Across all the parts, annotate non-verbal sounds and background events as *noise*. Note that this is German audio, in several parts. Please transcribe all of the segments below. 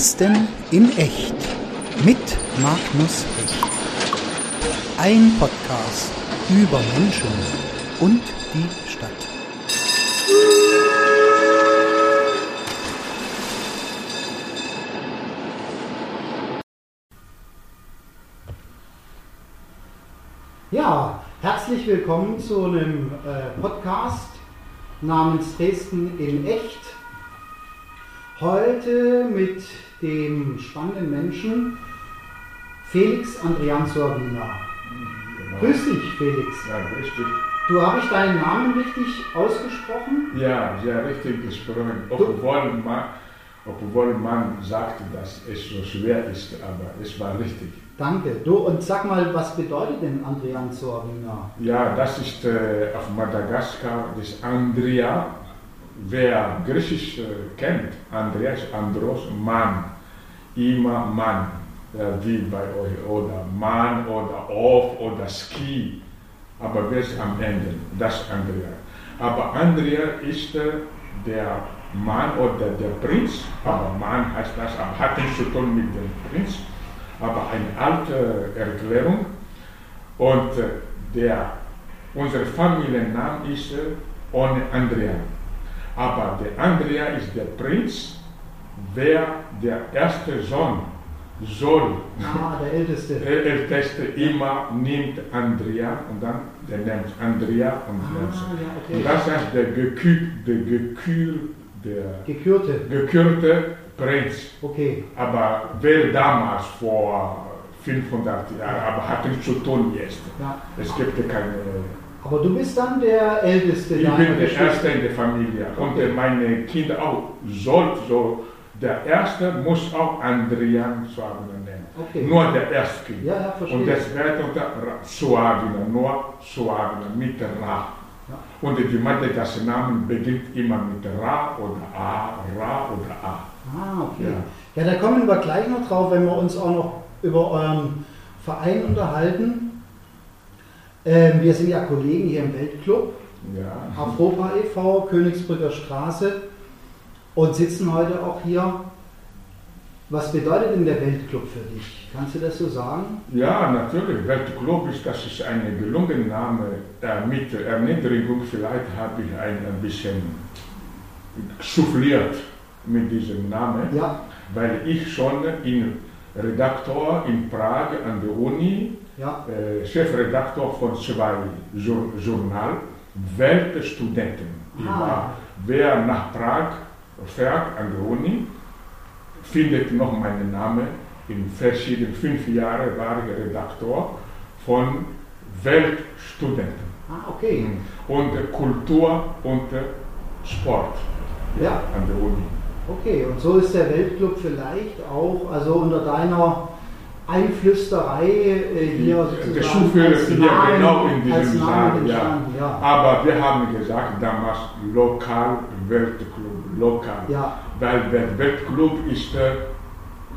Dresden in echt mit Magnus Hecht. Ein Podcast über Menschen und die Stadt. Ja, herzlich willkommen zu einem äh, Podcast namens Dresden in echt. Heute mit dem spannenden Menschen Felix Andrian Sorwina. Grüß dich, Felix. Ja, richtig. Du habe ich deinen Namen richtig ausgesprochen? Ja, sehr richtig gesprochen. Obwohl man, obwohl man sagte, dass es so schwer ist, aber es war richtig. Danke. Du und sag mal, was bedeutet denn Andrian Sorwina? Ja, das ist äh, auf Madagaskar das Andrea. Wer Griechisch äh, kennt, Andrea ist Andros, Mann. Immer Mann, wie bei euch. Oder Mann oder Auf oder Ski. Aber wer ist am Ende? Das ist Andrea. Aber Andrea ist äh, der Mann oder der Prinz. Aber Mann heißt das, hat nichts zu tun mit dem Prinz. Aber eine alte Erklärung. Und äh, der, unser Familienname ist äh, ohne Andrea. Aber der Andrea ist der Prinz, wer der erste Sohn soll, Ah, der Älteste. der Älteste immer nimmt Andrea und dann der nennt Andrea und Ah, ja, Und okay. das heißt der gekür, der gekür, der Gekürte. gekürte Prinz. Okay. Aber wer damals vor 500 Jahren, aber hat nichts zu tun jetzt. Ja. Es gibt keine Aber du bist dann der Älteste Ich bin der. Erste in der Familie und Okay. äh, meine Kinder auch. Soll so, der Erste muss auch Andrian Suavina nennen. Okay. Nur der Erste. Ja, ja, verstehe. Und das Ra- Suavina, nur Suavina mit Ra. Ja. Und die Madagasse Namen beginnt immer mit Ra oder A, Ra oder A. Ah, okay. Ja. da kommen wir gleich noch drauf, wenn wir uns auch noch über euren Verein unterhalten. Ähm, wir sind ja Kollegen hier im Weltclub, Ja. Afropa e.V., Königsbrücker Straße und sitzen heute auch hier. Was bedeutet denn der Weltclub für dich? Kannst du das so sagen? Ja, natürlich. Weltclub ist, das ist ein gelungener Name. Äh, mit Erniedrigung vielleicht habe ich ein, ein bisschen souffliert mit diesem Namen, Ja, weil ich schon in Redaktor in Prag an der Uni, ja, äh, Chefredaktor von zwei Jour Journal, Weltstudenten. Ah. war, wer nach Prag fährt an der Uni, findet noch meinen Namen. In verschiedenen fünf Jahren war ich Redaktor von Weltstudenten ah, okay. und Kultur und Sport Ja. an der Uni. Okay, und so ist der Weltclub vielleicht auch, also unter deiner Einflüsterei äh, hier Der sozusagen Schuhführer als hier Namen, genau in diesem Namen Saal. Ja. ja. Aber wir haben gesagt, damals lokal Lokal. Ja, Weil der Weltclub ist äh,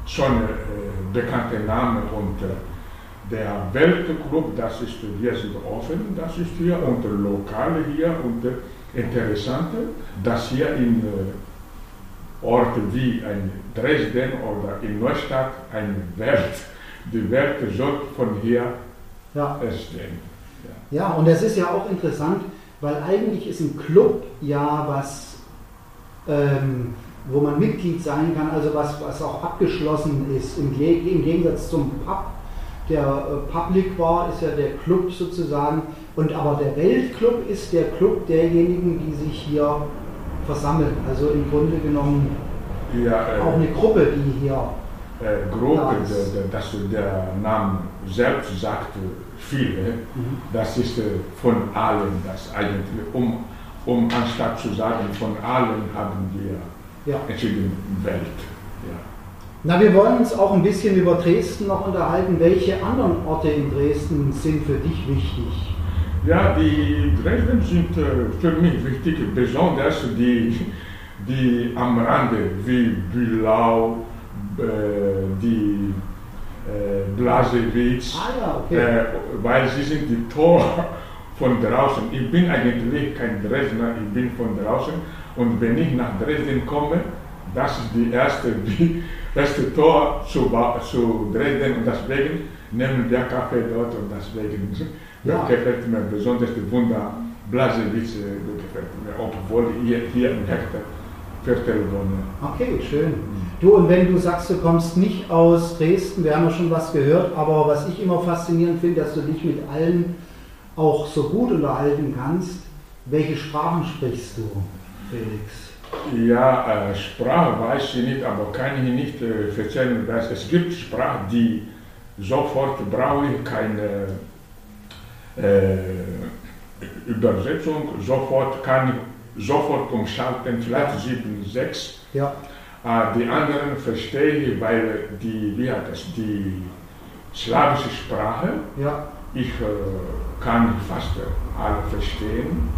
schon ein äh, bekannter Name und äh, der Weltclub, das ist, wir sind offen, das ist hier und lokal hier und äh, interessant, dass hier in Orten wie ein Dresden oder in Neustadt eine Welt, die Welt soll von hier ja. entstehen. Ja. Ja, und das ist ja auch interessant, weil eigentlich ist ein Club ja was, ähm, wo man Mitglied sein kann, also was, was auch abgeschlossen ist. Im, im Gegensatz zum Pub, der äh, Public war, ist ja der Club sozusagen. Und aber der Weltclub ist der Club derjenigen, die sich hier versammeln. Also im Grunde genommen Ja, äh, auch eine Gruppe, die hier. äh, Gruppe, Ja, der, der, das, der Name selbst sagt viele, Mhm. das ist äh, von allen das eigentlich, um, um anstatt zu sagen von allen haben wir Ja. Welt. Ja. Na, wir wollen uns auch ein bisschen über Dresden noch unterhalten. Welche anderen Orte in Dresden sind für dich wichtig? Ja, die Dresden sind äh, für mich wichtig, besonders die, die am Rande, wie Bühlau, äh, die äh, Blasewitz, Ah ja, okay. weil sie sind die Tor von draußen. Ich bin eigentlich kein Dresdner, ich bin von draußen und wenn ich nach Dresden komme, das ist die erste, *laughs* die erste Tor zu, zu Dresden und deswegen nehmen wir Kaffee dort und deswegen Ja. gefällt mir besonders die Wunder Blasewitz gefällt mir, obwohl hier, hier im Hektar Viertel wohne. Okay, schön. Du, und wenn du sagst, du kommst nicht aus Dresden, wir haben ja schon was gehört, aber was ich immer faszinierend finde, dass du dich mit allen auch so gut unterhalten kannst. Welche Sprachen sprichst du, Felix? Ja, äh, Sprache weiß ich nicht, aber kann ich nicht äh, erzählen, dass es gibt Sprachen, die sofort brauche ich keine äh, Übersetzung, sofort kann ich sofort umschalten, vielleicht 7, 6. Ja, Äh, die anderen verstehe ich, weil die, wie hat das, die slawische Sprache, ja, ich äh, kann fast alle verstehen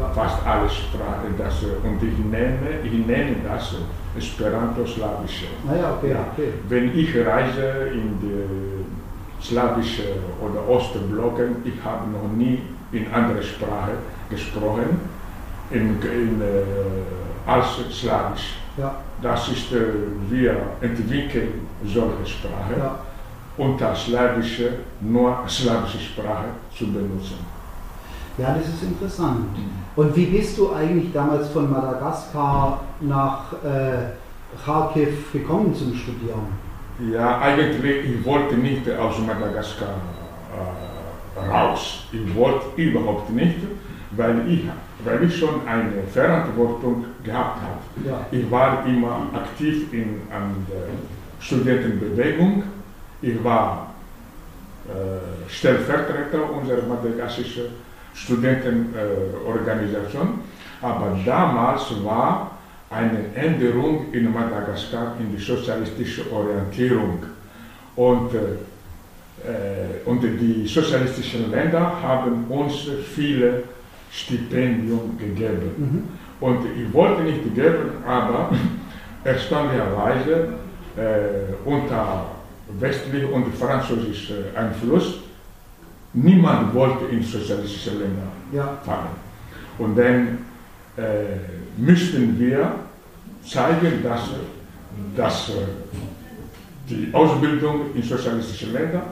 ja. fast alle Sprachen. Das, äh, und ich nenne, ich nenne das Esperanto-Slawische. Naja, okay, Ja. okay. Wenn ich reise in die slawische oder Ostblocken, ich habe noch nie in andere Sprache gesprochen in, in, äh, als Slawisch. Ja, Das ist, äh, wir entwickeln solche Sprache ja. Und das Slawische, nur slawische Sprache zu benutzen. ja, das ist interessant. Und wie bist du eigentlich damals von Madagaskar nach äh, Kharkiv gekommen zum Studieren? Ja, eigentlich, ich wollte nicht aus Madagaskar äh, raus. Ich wollte überhaupt nicht, weil ich, weil ich schon eine Verantwortung gehabt habe. Ja, Ich war immer aktiv in, an der Studentenbewegung. Ich war äh, Stellvertreter unserer madagassischen Studentenorganisation. Aber damals war eine Änderung in Madagaskar in die sozialistische Orientierung. Und, äh, äh, und die sozialistischen Länder haben uns viele Stipendien gegeben. mhm. Und ich wollte nicht geben, aber erstaunlicherweise äh, unter westlichem und französischem Einfluss, niemand wollte in sozialistische Länder ja, fahren. Und dann äh, müssten wir zeigen, dass, dass äh, die Ausbildung in sozialistischen Ländern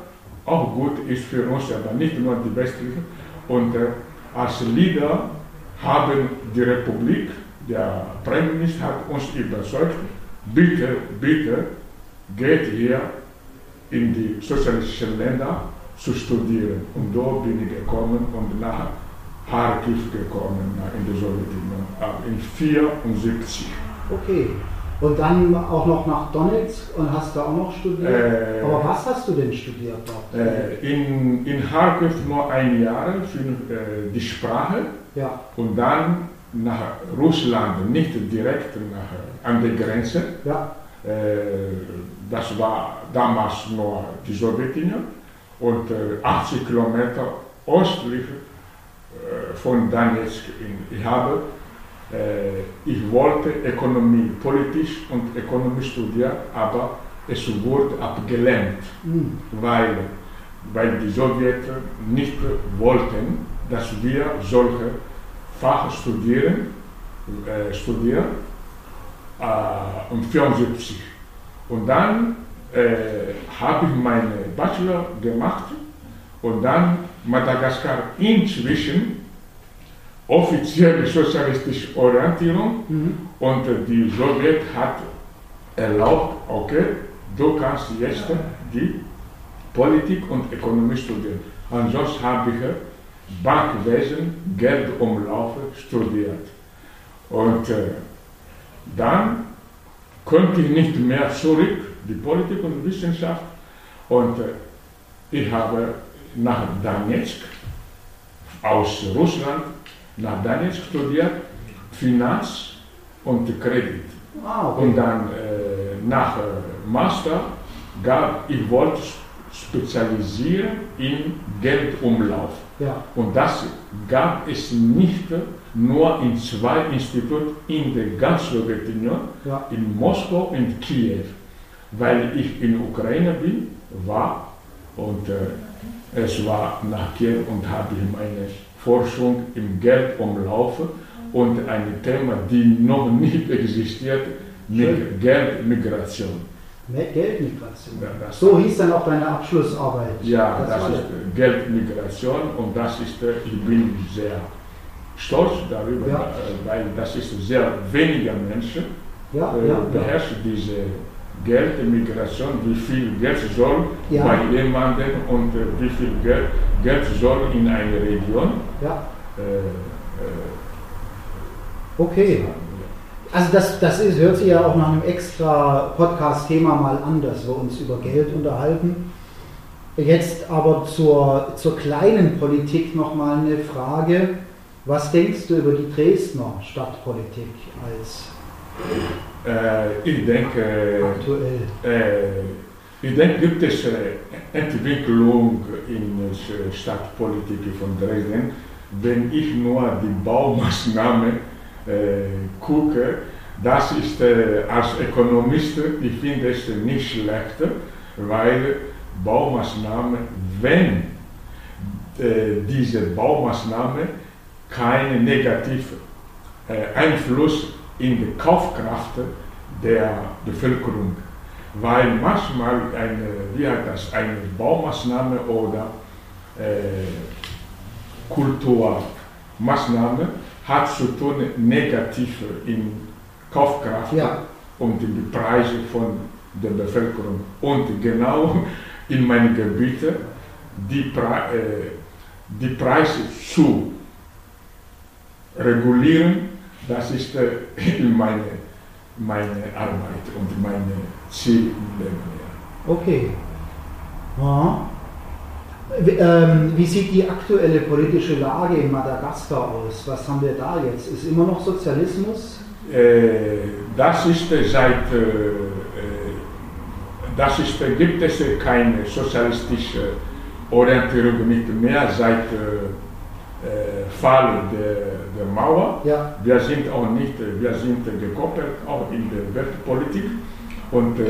auch gut ist für uns, aber nicht nur die westlichen. Und äh, als Leader haben die Republik, der Premierminister hat uns überzeugt, bitte, bitte geht hier in die sozialistischen Länder zu studieren. Und da bin ich gekommen und nach Kharkiv gekommen, in die Sowjetunion, in 1974. okay. Und dann auch noch nach Donetsk und hast da auch noch studiert? Äh, Aber was hast du denn studiert dort? Äh, in, in Kharkiv nur ein Jahr für äh, die Sprache ja, und dann nach Russland, nicht direkt nach, an der Grenze. ja, Äh, das war damals nur die Sowjetunion und äh, 80 Kilometer östlich äh, von Donetsk. In, ich habe, äh, ich wollte Ökonomie, politisch und Ökonomie studieren, aber es wurde abgelehnt hm, weil, weil die Sowjeten nicht wollten, dass wir solche Fach studieren, äh, studieren äh, um 74. Und dann äh, habe ich meine Bachelor gemacht und dann Madagaskar inzwischen offizielle sozialistische Orientierung mhm. und die Sowjet hat erlaubt, okay, du kannst jetzt die Politik und Ökonomie studieren. Ansonsten habe ich Bankwesen, Geldumlauf studiert. Und äh, dann konnte ich nicht mehr zurück, die Politik und Wissenschaft. Und äh, ich habe nach Donetsk, aus Russland, nach Donetsk studiert, Finanz und Kredit. Ah, okay. Und dann äh, nach äh, Master gab, ich wollte spezialisieren im Geldumlauf. Ja. Und das gab es nicht nur in zwei Instituten in der ganzen Sowjetunion, Ja. in Moskau und Kiew. Weil ich in Ukraine bin, war und äh, es war nach Kiew und habe ich meine Forschung im Geldumlauf und ein Thema, die noch nicht existiert, mit. Geldmigration. Geldmigration. Ja, das- So hieß dann auch deine Abschlussarbeit. Ja, das, war ist Geldmigration und das ist, äh, ich bin sehr stolz darüber, Ja. äh, weil das ist sehr weniger Menschen Ja, äh, ja, beherrschen diese Geldmigration, wie viel Geld soll bei jemandem und äh, wie viel Geld, Geld soll in einer Region. ja. Äh, Okay. Also das, das ist, hört sich ja auch nach einem extra Podcast-Thema mal an, dass wir uns über Geld unterhalten. Jetzt aber zur, zur kleinen Politik nochmal eine Frage. Was denkst du über die Dresdner Stadtpolitik als äh, ich denke, aktuell? Äh, ich denke, gibt es äh, Entwicklung in der Stadtpolitik von Dresden, wenn ich nur die Baumaßnahmen äh, gucke. Das ist äh, als Ökonomist, ich finde es nicht schlecht, weil Baumaßnahmen, wenn äh, diese Baumaßnahme keinen negativen äh, Einfluss in die Kaufkraft der Bevölkerung. Weil manchmal eine, wie heißt das, eine Baumaßnahme oder äh, Kulturmaßnahme hat zu tun negativ in Kaufkraft Ja. und in die Preise von der Bevölkerung. Und genau in meinen Gebieten die, Pre äh, die Preise zu regulieren, das ist äh, *laughs* meine, meine Arbeit und meine Ziel im Leben. Ja. Okay. Ja. Wie, ähm, wie sieht die aktuelle politische Lage in Madagaskar aus? Was haben wir da jetzt? Ist immer noch Sozialismus? Äh, das ist äh, seit, das ist, gibt es keine sozialistische Orientierung nicht mehr seit Fall der, der Mauer. Ja. Wir sind auch nicht, äh, wir sind äh, gekoppelt auch in der Weltpolitik und äh,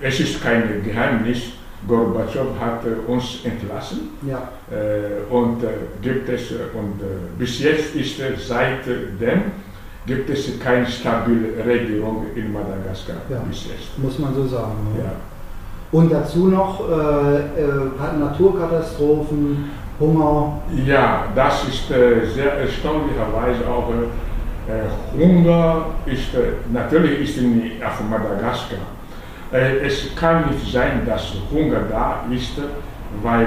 es ist kein Geheimnis, Gorbatschow hat äh, uns entlassen Ja. äh, und äh, gibt es, äh, und äh, bis jetzt ist äh, seitdem gibt es keine stabile Regierung in Madagaskar Ja. bis jetzt. Muss man so sagen. ne? Ja. Und dazu noch äh, äh, Naturkatastrophen, Hunger. Ja, das ist äh, sehr erstaunlicherweise auch äh, äh, Hunger ist äh, natürlich ist in, auf Madagaskar. Äh, es kann nicht sein, dass Hunger da ist, weil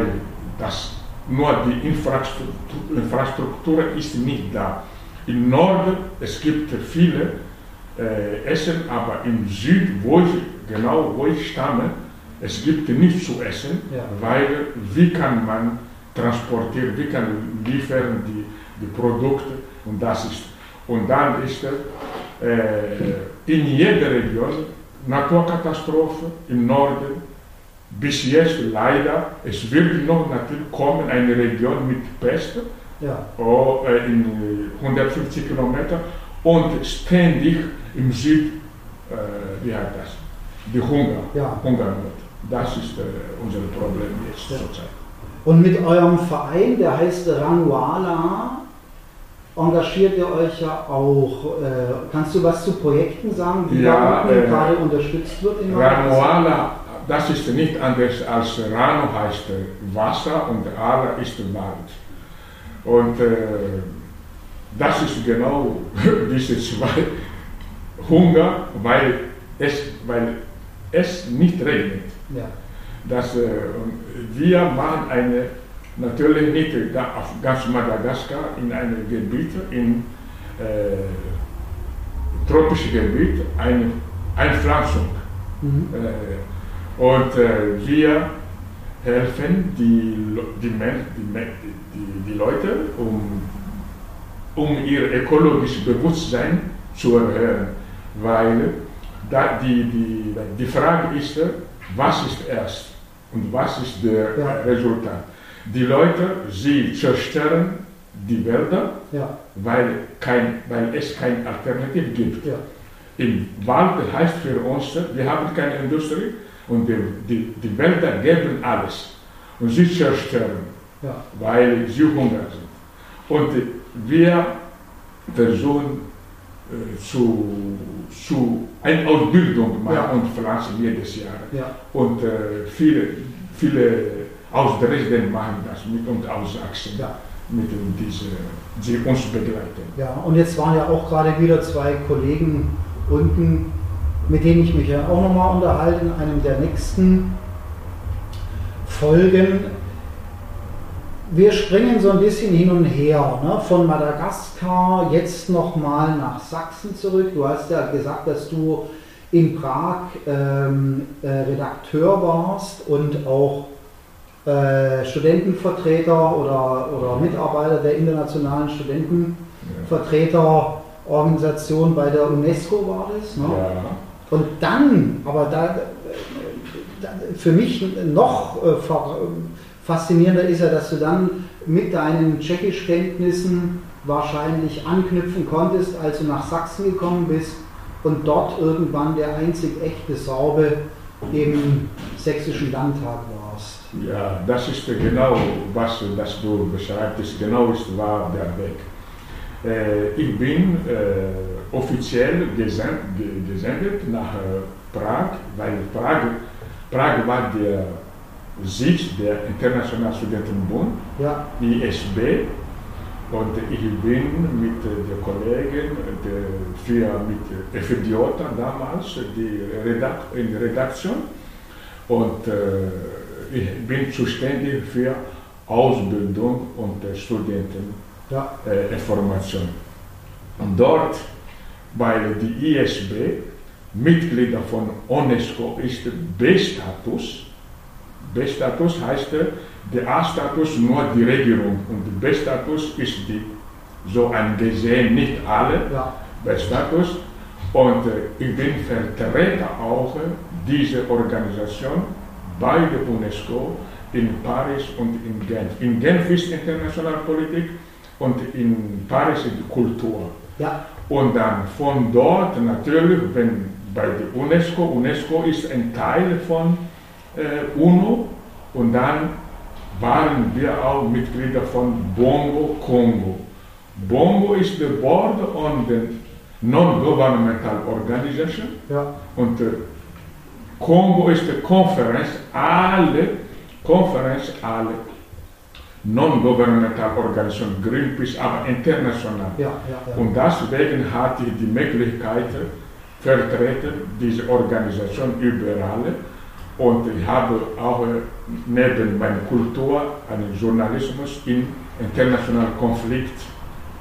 das nur die Infrastruktur, Infrastruktur ist nicht da. Im Norden es gibt viele äh, Essen, aber im Süd, wo ich genau wo ich stamme, es gibt nichts zu essen, Ja. weil wie kann man transportieren, wie kann liefern die, die Produkte und das ist und dann ist äh, in jeder Region Naturkatastrophe im Norden bis jetzt leider es wird noch natürlich kommen eine Region mit Pest Ja. oh, äh, in äh, 150 Kilometer und ständig im Süd äh, wie heißt das die Hunger Ja. Hungernot das ist äh, unser Problem jetzt Ja. zurzeit. Und mit eurem Verein, der heißt Ranuala, engagiert ihr euch ja auch. Äh, kannst du was zu Projekten sagen, wie Ja, da äh, gerade unterstützt wird? in? Ranuala, das ist nicht anders als Rano heißt äh, Wasser und Ala ist Wald. Und äh, das ist genau *laughs* diese zwei Hunger, weil es, weil es nicht regnet. Ja. Das, äh, wir machen eine, natürlich nicht auf ganz Madagaskar, in einem Gebiet, in äh, tropisches Gebiet, eine Einpflanzung. Mhm. Äh, und äh, wir helfen die, die, Men die, die, die Leute, um, um ihr ökologisches Bewusstsein zu erhöhen. Weil da die, die, die Frage ist, was ist erst? Und was ist der Ja. Resultat? Die Leute, sie zerstören die Wälder, Ja, weil, kein, weil es keine Alternative gibt. ja, Im Wald heißt für uns, wir haben keine Industrie und die, die, die Wälder geben alles. Und sie zerstören, weil sie hungrig sind. Und wir versuchen zu, zu eine Ausbildung machen Ja. und pflanzen jedes Jahr. ja. Und äh, viele, viele aus Dresden machen das mit und aus Sachsen, Ja. mit diese, die uns begleiten. Ja, und jetzt waren ja auch gerade wieder zwei Kollegen unten, mit denen ich mich ja auch nochmal unterhalte in einem der nächsten Folgen. Wir springen so ein bisschen hin und her, ne? von Madagaskar jetzt nochmal nach Sachsen zurück. Du hast ja gesagt, dass du in Prag ähm, äh, Redakteur warst und auch äh, Studentenvertreter oder, oder Mitarbeiter der internationalen Studentenvertreterorganisation bei der UNESCO war das. Ne? Ja. Und dann, aber da, da für mich noch äh, faszinierender ist ja, dass du dann mit deinen Tschechischkenntnissen wahrscheinlich anknüpfen konntest, als du nach Sachsen gekommen bist und dort irgendwann der einzig echte Sorbe im sächsischen Landtag warst. Ja, das ist genau, was das du beschreibst, genau ist war der Weg. Äh, ich bin äh, offiziell gesen ge- gesendet nach äh, Prag, weil Prag, Prag war der Sitz der Internationalen Studentenbund, Ja, ISB, und ich bin mit äh, der Kollegin, der, für, mit FDJ damals, die Redak in der Redaktion, und äh, ich bin zuständig für Ausbildung und äh, Studenteninformation. ja, Und dort, weil die ISB Mitglieder von UNESCO ist B-Status. B-Status heißt, äh, der A-Status nur die Regierung und der B-Status ist die, so angesehen, nicht alle ja, B-Status. Und äh, ich bin Vertreter auch äh, dieser Organisation bei der UNESCO in Paris und in Genf. In Genf ist internationale Politik und in Paris ist die Kultur. ja, Und dann von dort natürlich, wenn bei der UNESCO, UNESCO ist ein Teil von äh, UNO und dann waren wir auch Mitglieder von Bongo Congo. Bongo ist the Board on the Non-Governmental Organization ja, und äh, Congo ist die Konferenz, alle Konferenz, alle Non-Governmental Organisationen, Greenpeace, aber international. ja, ja. Und deswegen hatte ich die Möglichkeit, vertreten diese Organisation überall. Und ich habe auch äh, neben meiner Kultur einen Journalismus in internationalen Konflikt.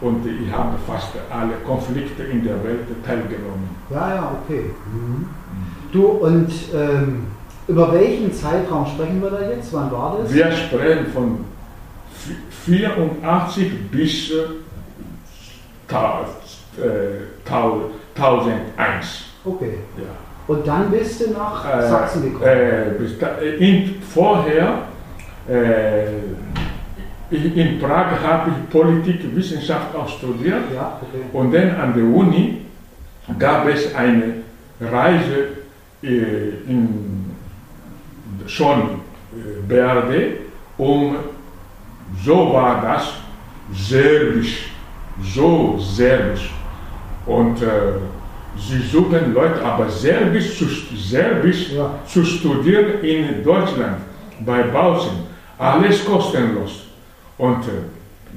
Und ich habe fast alle Konflikte in der Welt teilgenommen. Ja, ja, okay. Du, und ähm, über welchen Zeitraum sprechen wir da jetzt? Wann war das? Wir sprechen von vi- 84 bis äh, ta- äh, tau- 1001. Okay. Ja. Und dann bist du nach Äh, Sachsen gekommen. Äh, bis da, äh, in, vorher, äh, in, Prag habe ich Politikwissenschaft auch studiert ja, okay. und dann an der Uni gab es eine Reise äh, in schon äh, BRD, um, so war das, Serbisch, so Serbisch. Und sie suchen Leute, aber Serbisch zu, Serbisch Ja. zu studieren in Deutschland, bei Bautzen, alles kostenlos. Und äh,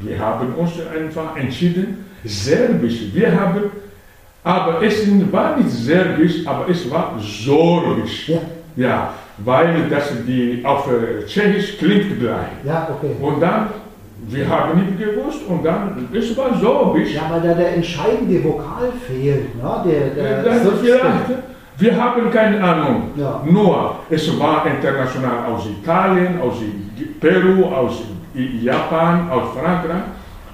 wir haben uns einfach entschieden, Serbisch. Wir haben, aber es war nicht Serbisch, aber es war Sorbisch. Ja, Ja, weil das die auf äh, Tschechisch klingt gleich. ja, okay. Und dann, wir haben nicht gewusst und dann, es war Sorbisch. Ja, weil da der entscheidende Vokal fehlt, ne? Der, der vielleicht, wir haben keine Ahnung. Ja. Nur, es war international aus Italien, aus Peru, aus Japan, aus Frankreich.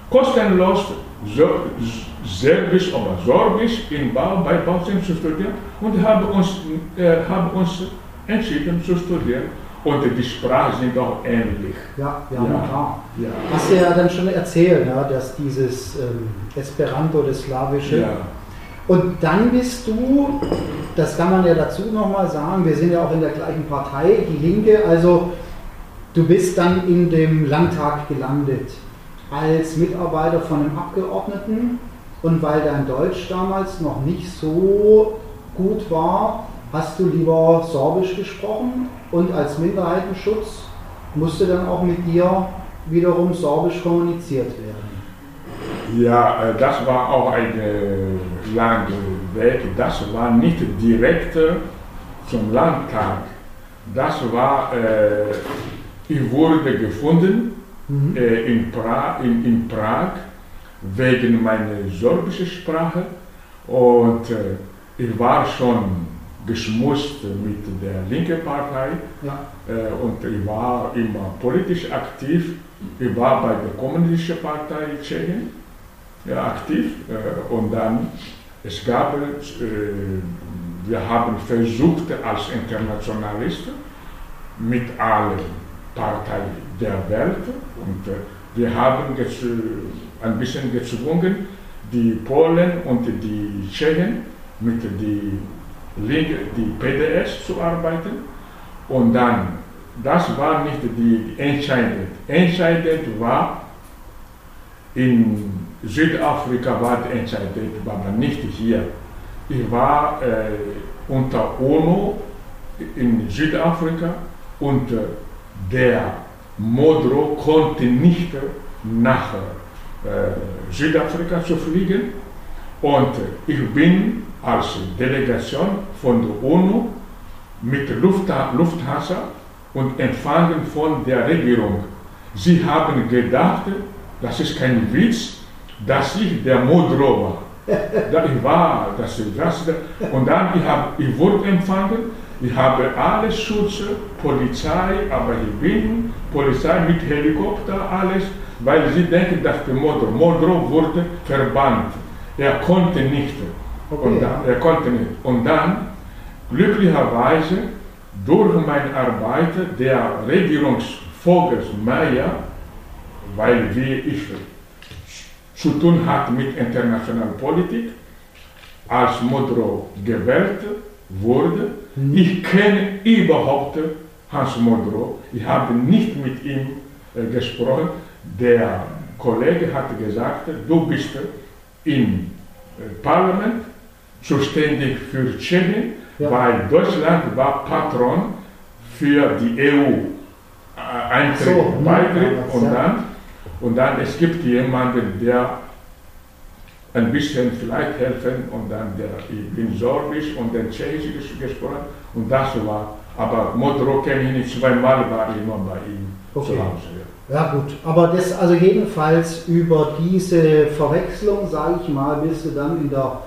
Kostenlos so, Serbisch oder Sorbisch in Bau, bei Bautzen zu studieren und haben uns, äh, haben uns entschieden zu studieren. Und die Sprachen sind auch ähnlich. Ja, ja, Ja. klar. Ja. Hast du ja dann schon erzählt, ja, dass dieses ähm, Esperanto, das Slawische. Ja. Und dann bist du, das kann man ja dazu nochmal sagen, wir sind ja auch in der gleichen Partei, die Linke, also du bist dann in dem Landtag gelandet als Mitarbeiter von einem Abgeordneten und weil dein Deutsch damals noch nicht so gut war, hast du lieber Sorbisch gesprochen und als Minderheitenschutz musste dann auch mit dir wiederum Sorbisch kommuniziert werden. Ja, äh, das war auch ein langer Weg. Das war nicht direkt äh, zum Landtag. Das war, äh, ich wurde gefunden Mhm. in, pra in, in Prag wegen meiner sorbischen Sprache und ich war schon geschmust mit der linken Partei. Ja, äh, und ich war immer politisch aktiv. Ich war bei der Kommunistischen Partei Tschechien ja, aktiv. Äh, und dann es gab, äh, wir haben versucht als Internationalist mit allen Parteien der Welt. Und äh, wir haben ein bisschen gezwungen, die Polen und die Tschechen mit die, Linke, die PDS zu arbeiten und dann, das war nicht die entscheidend. Entscheidend war, in Südafrika war die entscheidend, aber nicht hier. Ich war äh, unter UNO in Südafrika und äh, der Modro konnte nicht nach äh, Südafrika zu fliegen und ich bin als Delegation von der UNO mit Luftha Lufthansa und empfangen von der Regierung. Sie haben gedacht, das ist kein Witz, dass ich der Modro war. *laughs* Da ich war, das ist das. Und dann ich hab, ich wurde empfangen, ich habe alle Schutz, Polizei, aber ich bin Polizei mit Helikopter, alles, weil sie denken, dass der Modro, Modro wurde verbannt. Er konnte nicht. Und dann, er konnte nicht. Und dann, glücklicherweise, durch meine Arbeit, der Regierungsvogel Meyer, weil wie ich zu tun hat mit internationaler Politik, als Modrow gewählt wurde. Ich kenne überhaupt Hans Modrow. Ich habe nicht mit ihm äh, gesprochen. Der Kollege hat gesagt, du bist im äh, Parlament zuständig für Tschechien, Ja. weil Deutschland war Patron für die EU-Eintritt, So, Beitritt damals, und ja. dann und dann es gibt jemanden, der ein bisschen vielleicht helfen und dann der, ich bin Sorbisch und dann Tschechisch ges- gesprochen und das war, aber Modro kenne ich nicht, zweimal war ich immer bei ihm Okay. zu Hause. Ja. Ja gut, aber das also jedenfalls über diese Verwechslung, sage ich mal, bist du dann in der,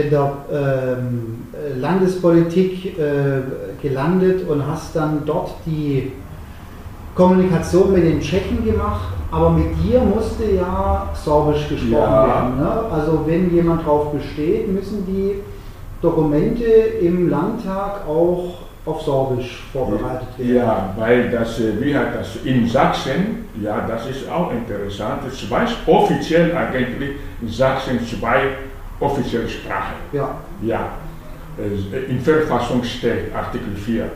der ähm, äh, Landespolitik äh, gelandet und hast dann dort die Kommunikation mit den Tschechen gemacht, aber mit dir musste ja Sorbisch gesprochen Ja. werden. Ne? Also wenn jemand darauf besteht, müssen die Dokumente im Landtag auch auf Sorbisch vorbereitet werden. Ja, weil das, äh, wie hat das in Sachsen, ja, das ist auch interessant, zwei offiziell eigentlich in Sachsen zwei offizielle Sprachen. Ja. Ja, äh, in Verfassung steht Artikel 4, äh,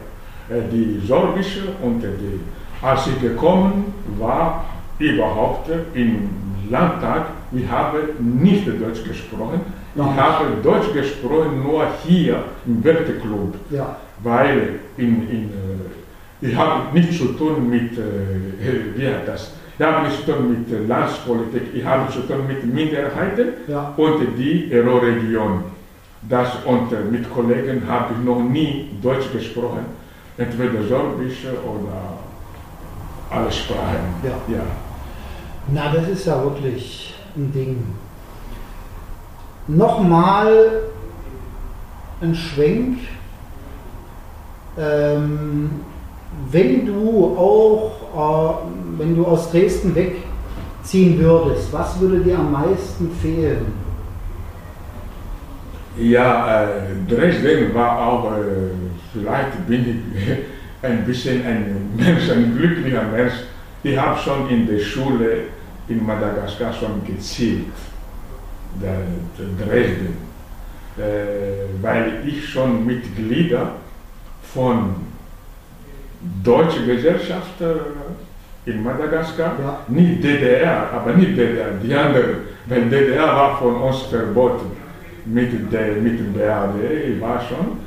die sorbische und die, als ich gekommen war, überhaupt im Landtag, ich habe nicht Deutsch gesprochen, ich Noch nicht. habe Deutsch gesprochen nur hier im Werteclub, Ja. weil in, in, äh, ich habe nichts zu tun mit, äh, wie das, ich habe tun mit Landspolitik, ich habe zu tun mit Minderheiten Ja. und die Euro-Region. Das und mit Kollegen habe ich noch nie Deutsch gesprochen, entweder Sorbisch oder alle Sprachen. Ja. ja. Na, das ist ja wirklich ein Ding. Nochmal ein Schwenk. Ähm, wenn du auch, wenn du aus Dresden wegziehen würdest, was würde dir am meisten fehlen? Ja, äh, Dresden war auch, äh, vielleicht bin ich *laughs* ein bisschen ein Mensch, ein glücklicher Mensch. Ich habe schon in der Schule in Madagaskar schon gezielt, Dresden, äh, weil ich schon Mitglieder von deutscher Gesellschaft äh, in Madagaskar, ja. nicht DDR, aber nicht DDR, die andere, weil DDR war von uns verboten mit, der, mit dem BRD, ich war schon,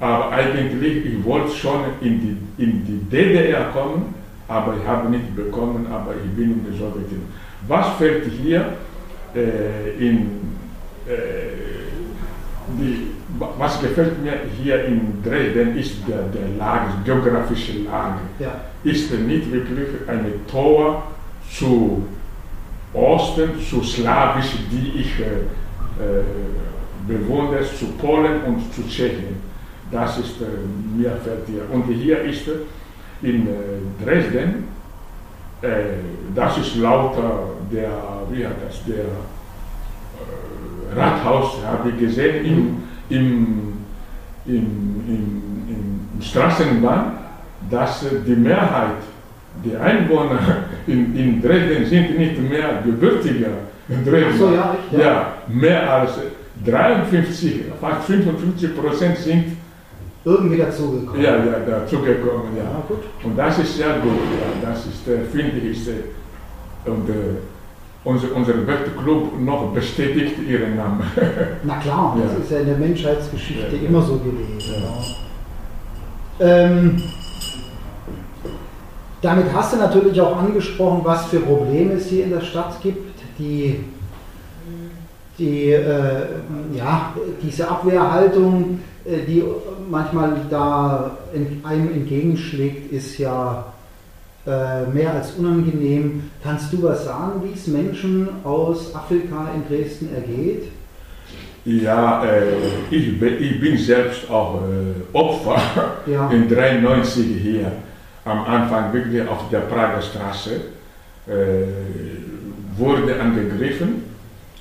aber eigentlich, ich wollte schon in die, in die DDR kommen, aber ich habe nicht bekommen, aber ich bin in der Sowjetunion. Was fällt hier äh, in, äh, die, was gefällt mir hier in Dresden ist der, der Lage, die geografische Lage. Ja. Ist nicht wirklich eine Tor zu Osten, zu Slawisch, die ich äh, äh bewundere, zu Polen und zu Tschechien. Das ist äh, mir fällt hier. Und hier ist in äh, Dresden, äh, das ist lauter der, wie hat das, der äh, Rathaus, habe ich gesehen, im, im, im, im, im Straßenbahn, dass die Mehrheit der Einwohner in, in Dresden sind nicht mehr gebürtiger Dresden. So, ja, ja. ja, mehr als 53, fast 55 Prozent sind irgendwie dazugekommen. Ja, ja, dazugekommen, ja. ja gut. Und das ist sehr gut, ja, das ist, äh, finde ich, äh, und äh, unser, unser Wettclub noch bestätigt ihren Namen. *laughs* Na klar, ja. das ist ja in der Menschheitsgeschichte ja, immer so gewesen. Ähm, damit hast du natürlich auch angesprochen, was für Probleme es hier in der Stadt gibt, die, die äh, ja, diese Abwehrhaltung, äh, die manchmal da einem entgegenschlägt, ist ja mehr als unangenehm. Kannst du was sagen, wie es Menschen aus Afrika in Dresden ergeht? Ja, äh, ich, bin, ich, bin selbst auch äh, Opfer *laughs* ja. in 93 hier am Anfang wirklich auf der Prager Straße äh, wurde angegriffen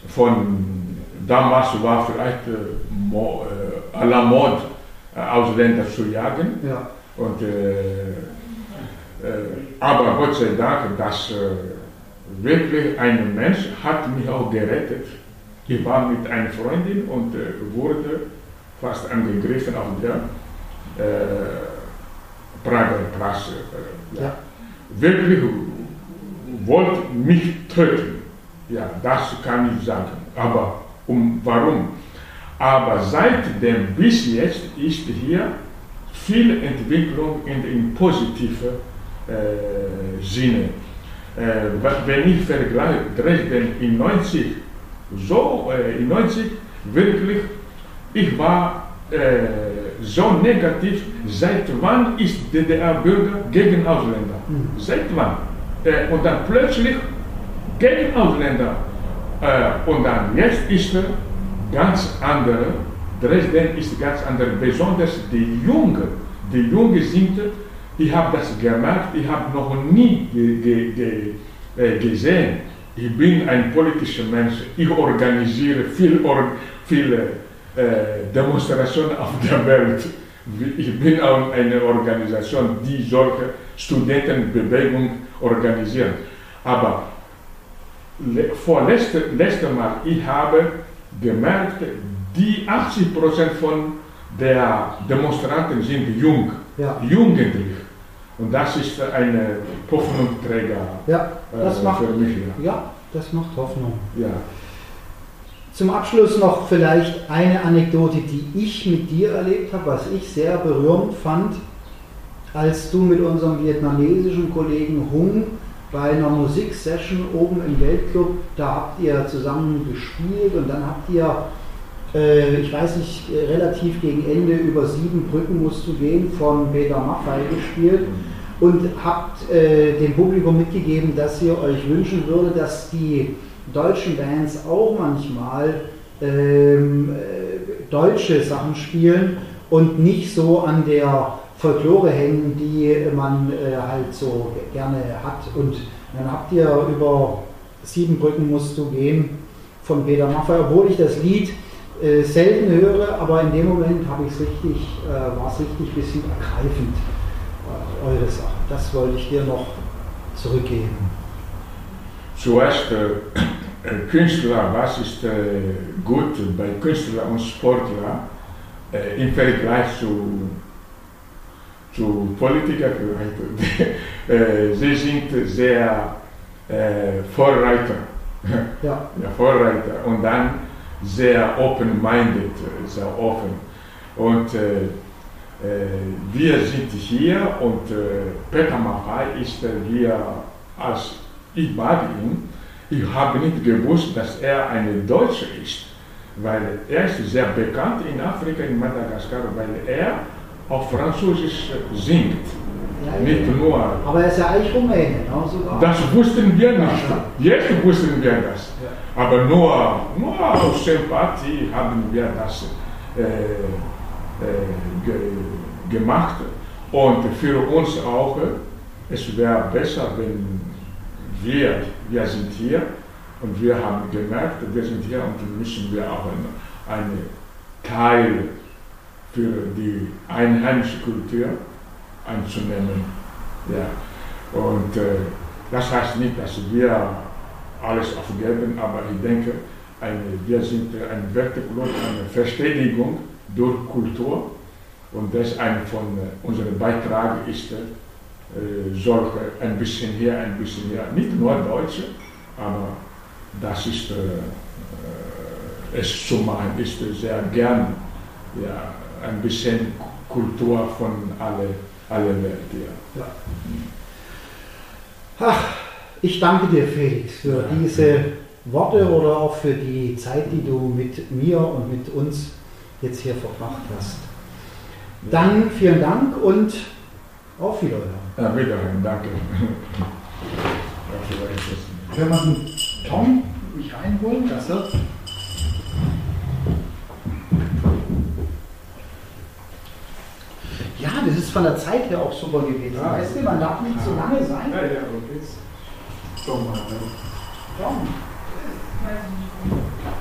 von damals war vielleicht äh, äh, à la mode Ausländer zu jagen ja. und äh, aber Gott sei Dank, dass äh, wirklich ein Mensch hat mich auch gerettet. Ich war mit einer Freundin und äh, wurde fast angegriffen auf der äh, Prager Straße. Ja. ja. Wirklich wollte mich töten. Ja, das kann ich sagen. Aber um, warum? Aber seitdem bis jetzt ist hier viel Entwicklung in, in positive äh, Sinne. Äh, wenn ich vergleiche Dresden in 90, so äh, in 90 wirklich, ich war so negativ, seit wann ist DDR-Bürger gegen Ausländer? Mhm. Seit wann? und dann plötzlich gegen Ausländer. und dann jetzt ist er ganz andere, Dresden ist ganz andere, besonders die Jungen. Die Jungen sind ich habe das gemerkt, ich habe noch nie ge, ge, ge, äh, gesehen. Ich bin ein politischer Mensch, ich organisiere viele viel, äh, Demonstrationen auf der Welt. Ich bin auch eine Organisation, die solche Studentenbewegung organisiert. Aber vor letztem letzte Mal, ich habe gemerkt, die 80% von der Demonstranten sind jung, ja. jugendlich. Und das ist ein Hoffnungsträger ja, das äh, macht, für mich. Ja. ja, das macht Hoffnung. Ja. Zum Abschluss noch vielleicht eine Anekdote, die ich mit dir erlebt habe, was ich sehr berührend fand, als du mit unserem vietnamesischen Kollegen Hung bei einer Musiksession oben im Weltclub, da habt ihr zusammen gespielt und dann habt ihr, äh, ich weiß nicht, relativ gegen Ende über sieben Brücken musst du gehen von Peter Maffei gespielt und habt äh, dem Publikum mitgegeben, dass ihr euch wünschen würde, dass die deutschen Bands auch manchmal ähm, äh, deutsche Sachen spielen und nicht so an der Folklore hängen, die man äh, halt so gerne hat. Und dann habt ihr über Sieben Brücken musst du gehen von Peter Maffay, obwohl ich das Lied äh, selten höre, aber in dem Moment habe ich es richtig, äh, war es richtig ein bisschen ergreifend. eure Sache. Das wollte ich dir noch zurückgeben. Zuerst äh, Künstler, was ist äh, gut bei Künstler und Sportler äh, im Vergleich zu, zu Politikern? *laughs* äh, sie sind sehr äh, Vorreiter. Ja. ja, Vorreiter und dann sehr open-minded, sehr offen. Und äh, äh, wir sind hier und äh, Peter Maffay ist hier als ich mag ihn. Ich habe nicht gewusst, dass er ein Deutscher ist, weil er ist sehr bekannt in Afrika, in Madagaskar, weil er auf Französisch singt. Ja, Nicht ja. nur. Aber er ist ja eigentlich Rumäne, ne? sogar. Das wussten wir nicht. Jetzt wussten wir das. Aber nur, nur aus Sympathie haben wir das äh, äh, ge, gemacht. Und für uns auch, es wäre besser, wenn wir, wir sind hier und wir haben gemerkt, wir sind hier und müssen wir auch einen Teil für die einheimische Kultur einzunehmen. Ja. Und äh, das heißt nicht, dass wir alles aufgeben, aber ich denke, eine, wir sind ein Werteklub, eine Verständigung durch Kultur und das ein von äh, unserem Beitrag ist, äh, solche ein bisschen hier, ein bisschen hier, nicht nur Deutsche, aber das ist äh, äh, es zu machen, ist sehr gern ja, ein bisschen Kultur von alle, alle Welt. Ja. Ja. Ach, ich danke dir, Felix, für Ja. diese Worte oder auch für die Zeit, die du mit mir und mit uns jetzt hier verbracht hast. Dann vielen Dank und auf Wiederhören. Ja, wiederhin, danke. Können wir den Tom mich reinholen? Das Ja, das ist von der Zeit her auch super gewesen. Ah. weißt du, man darf nicht zu lange sein. Ja, ja, okay. Tom, Tom. Weiß ich nicht.